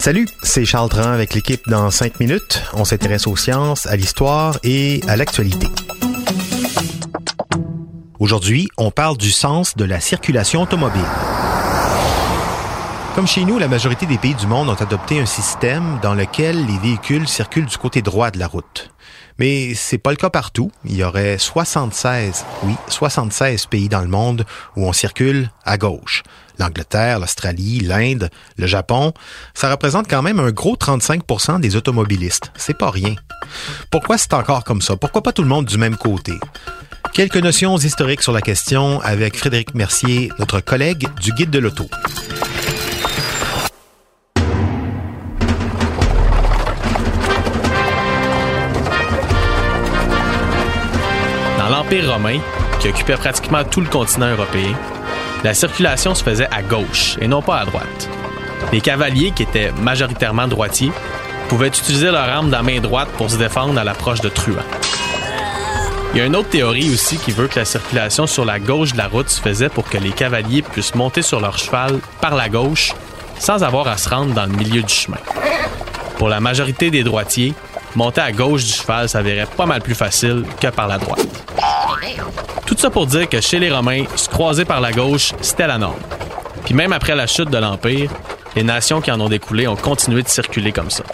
Salut, c'est Charles Tran avec l'équipe dans 5 minutes. On s'intéresse aux sciences, à l'histoire et à l'actualité. Aujourd'hui, on parle du sens de la circulation automobile. Comme chez nous, la majorité des pays du monde ont adopté un système dans lequel les véhicules circulent du côté droit de la route. Mais c'est pas le cas partout. Il y aurait 76, oui, 76 pays dans le monde où on circule à gauche. L'Angleterre, l'Australie, l'Inde, le Japon, ça représente quand même un gros 35% des automobilistes. C'est pas rien. Pourquoi c'est encore comme ça? Pourquoi pas tout le monde du même côté? Quelques notions historiques sur la question avec Frédéric Mercier, notre collègue du Guide de l'auto. l'Empire romain, qui occupait pratiquement tout le continent européen, la circulation se faisait à gauche et non pas à droite. Les cavaliers, qui étaient majoritairement droitiers, pouvaient utiliser leur arme de la main droite pour se défendre à l'approche de truands. Il y a une autre théorie aussi qui veut que la circulation sur la gauche de la route se faisait pour que les cavaliers puissent monter sur leur cheval par la gauche sans avoir à se rendre dans le milieu du chemin. Pour la majorité des droitiers, monter à gauche du cheval s'avérait pas mal plus facile que par la droite. Tout ça pour dire que chez les Romains, se croiser par la gauche, c'était la norme. Puis même après la chute de l'Empire, les nations qui en ont découlé ont continué de circuler comme ça.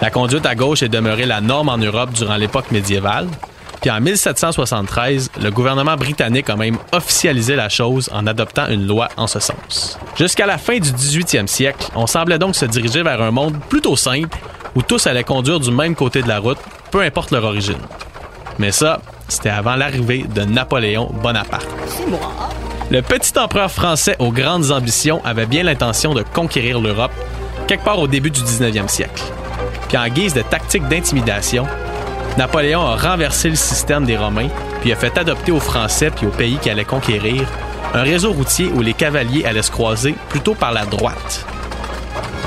La conduite à gauche est demeurée la norme en Europe durant l'époque médiévale, puis en 1773, le gouvernement britannique a même officialisé la chose en adoptant une loi en ce sens. Jusqu'à la fin du 18e siècle, on semblait donc se diriger vers un monde plutôt simple où tous allaient conduire du même côté de la route, peu importe leur origine. Mais ça, c'était avant l'arrivée de Napoléon Bonaparte. Le petit empereur français aux grandes ambitions avait bien l'intention de conquérir l'Europe quelque part au début du 19e siècle. Puis en guise de tactique d'intimidation, Napoléon a renversé le système des Romains, puis a fait adopter aux Français puis aux pays qui allaient conquérir un réseau routier où les cavaliers allaient se croiser plutôt par la droite.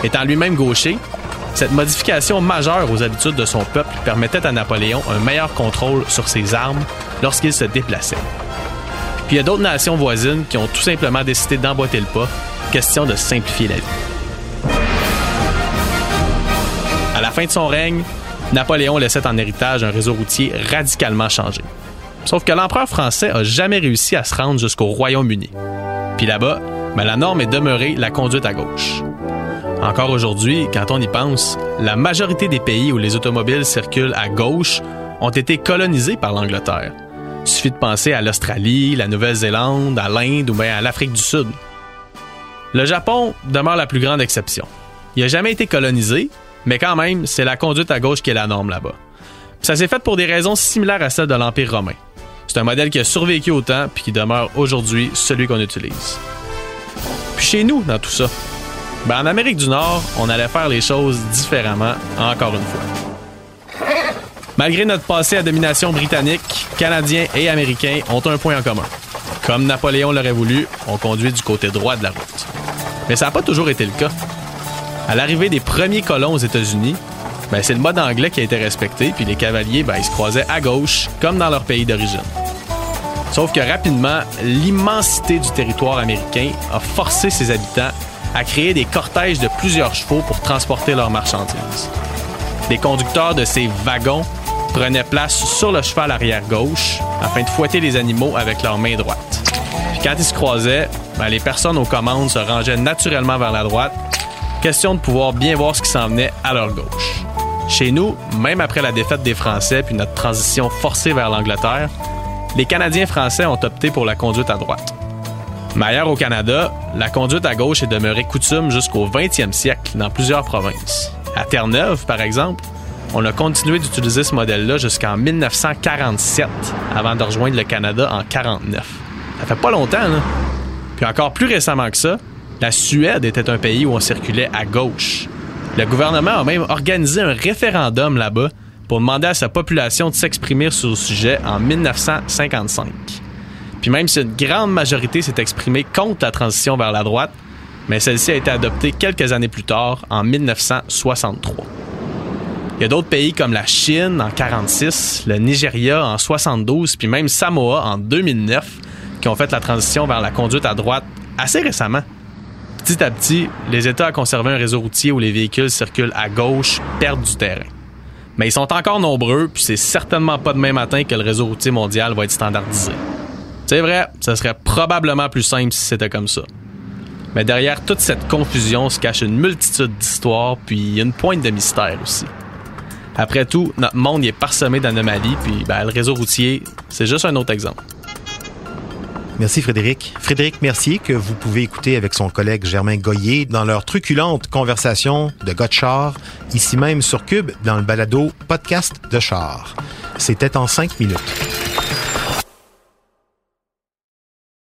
Étant lui-même gaucher, cette modification majeure aux habitudes de son peuple permettait à Napoléon un meilleur contrôle sur ses armes lorsqu'il se déplaçait. Puis il y a d'autres nations voisines qui ont tout simplement décidé d'emboîter le pas, question de simplifier la vie. À la fin de son règne, Napoléon laissait en héritage un réseau routier radicalement changé. Sauf que l'empereur français a jamais réussi à se rendre jusqu'au Royaume-Uni. Puis là-bas, ben, la norme est demeurée la conduite à gauche. Encore aujourd'hui, quand on y pense, la majorité des pays où les automobiles circulent à gauche ont été colonisés par l'Angleterre. Il suffit de penser à l'Australie, la Nouvelle-Zélande, à l'Inde ou bien à l'Afrique du Sud. Le Japon demeure la plus grande exception. Il n'a jamais été colonisé, mais quand même, c'est la conduite à gauche qui est la norme là-bas. Ça s'est fait pour des raisons similaires à celles de l'Empire romain. C'est un modèle qui a survécu au temps puis qui demeure aujourd'hui celui qu'on utilise. Puis chez nous, dans tout ça, ben en Amérique du Nord, on allait faire les choses différemment encore une fois. Malgré notre passé à domination britannique, Canadiens et Américains ont un point en commun. Comme Napoléon l'aurait voulu, on conduit du côté droit de la route. Mais ça n'a pas toujours été le cas. À l'arrivée des premiers colons aux États-Unis, ben, c'est le mode anglais qui a été respecté, puis les cavaliers, ben, ils se croisaient à gauche, comme dans leur pays d'origine. Sauf que rapidement, l'immensité du territoire américain a forcé ses habitants à créer des cortèges de plusieurs chevaux pour transporter leurs marchandises. Les conducteurs de ces wagons prenaient place sur le cheval arrière gauche afin de fouetter les animaux avec leur main droite. Puis quand ils se croisaient, ben, les personnes aux commandes se rangeaient naturellement vers la droite, question de pouvoir bien voir ce qui s'en venait à leur gauche. Chez nous, même après la défaite des Français puis notre transition forcée vers l'Angleterre, les Canadiens français ont opté pour la conduite à droite. Mais ailleurs au Canada, la conduite à gauche est demeurée coutume jusqu'au 20e siècle dans plusieurs provinces. À Terre-Neuve, par exemple, on a continué d'utiliser ce modèle-là jusqu'en 1947, avant de rejoindre le Canada en 49. Ça fait pas longtemps, là. Puis encore plus récemment que ça, la Suède était un pays où on circulait à gauche. Le gouvernement a même organisé un référendum là-bas pour demander à sa population de s'exprimer sur le sujet en 1955. Puis même si une grande majorité s'est exprimée contre la transition vers la droite, mais celle-ci a été adoptée quelques années plus tard, en 1963. Il y a d'autres pays comme la Chine en 46, le Nigeria en 72, puis même Samoa en 2009, qui ont fait la transition vers la conduite à droite assez récemment. Petit à petit, les États à conserver un réseau routier où les véhicules circulent à gauche perdent du terrain. Mais ils sont encore nombreux, puis c'est certainement pas demain matin que le réseau routier mondial va être standardisé. C'est vrai, ça serait probablement plus simple si c'était comme ça. Mais derrière toute cette confusion se cache une multitude d'histoires, puis une pointe de mystère aussi. Après tout, notre monde est parsemé d'anomalies, puis ben, le réseau routier, c'est juste un autre exemple. Merci Frédéric. Frédéric Mercier, que vous pouvez écouter avec son collègue Germain Goyer dans leur truculente conversation de Gotchar, ici même sur Cube, dans le balado Podcast de Char. C'était en cinq minutes.